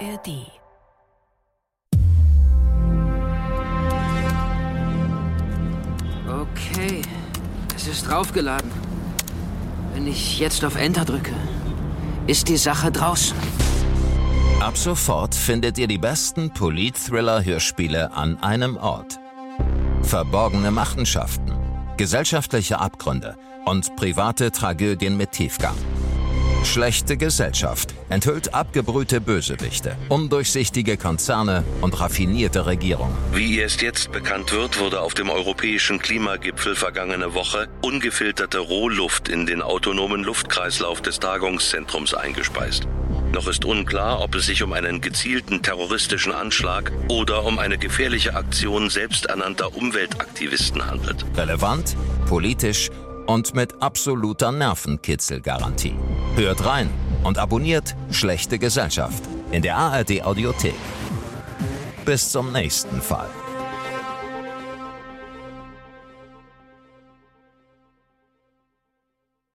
ARD. Okay, es ist draufgeladen. Wenn ich jetzt auf Enter drücke, ist die Sache draußen. Ab sofort findet ihr die besten Polit-Thriller-Hörspiele an einem Ort. Verborgene Machenschaften, gesellschaftliche Abgründe und private Tragödien mit Tiefgang. Schlechte Gesellschaft enthüllt abgebrühte Bösewichte, undurchsichtige Konzerne und raffinierte Regierungen. Wie erst jetzt bekannt wird, wurde auf dem europäischen Klimagipfel vergangene Woche ungefilterte Rohluft in den autonomen Luftkreislauf des Tagungszentrums eingespeist. Noch ist unklar, ob es sich um einen gezielten terroristischen Anschlag oder um eine gefährliche Aktion selbsternannter Umweltaktivisten handelt. Relevant, politisch und mit absoluter Nervenkitzelgarantie. Hört rein und abonniert Schlechte Gesellschaft in der ARD Audiothek. Bis zum nächsten Fall.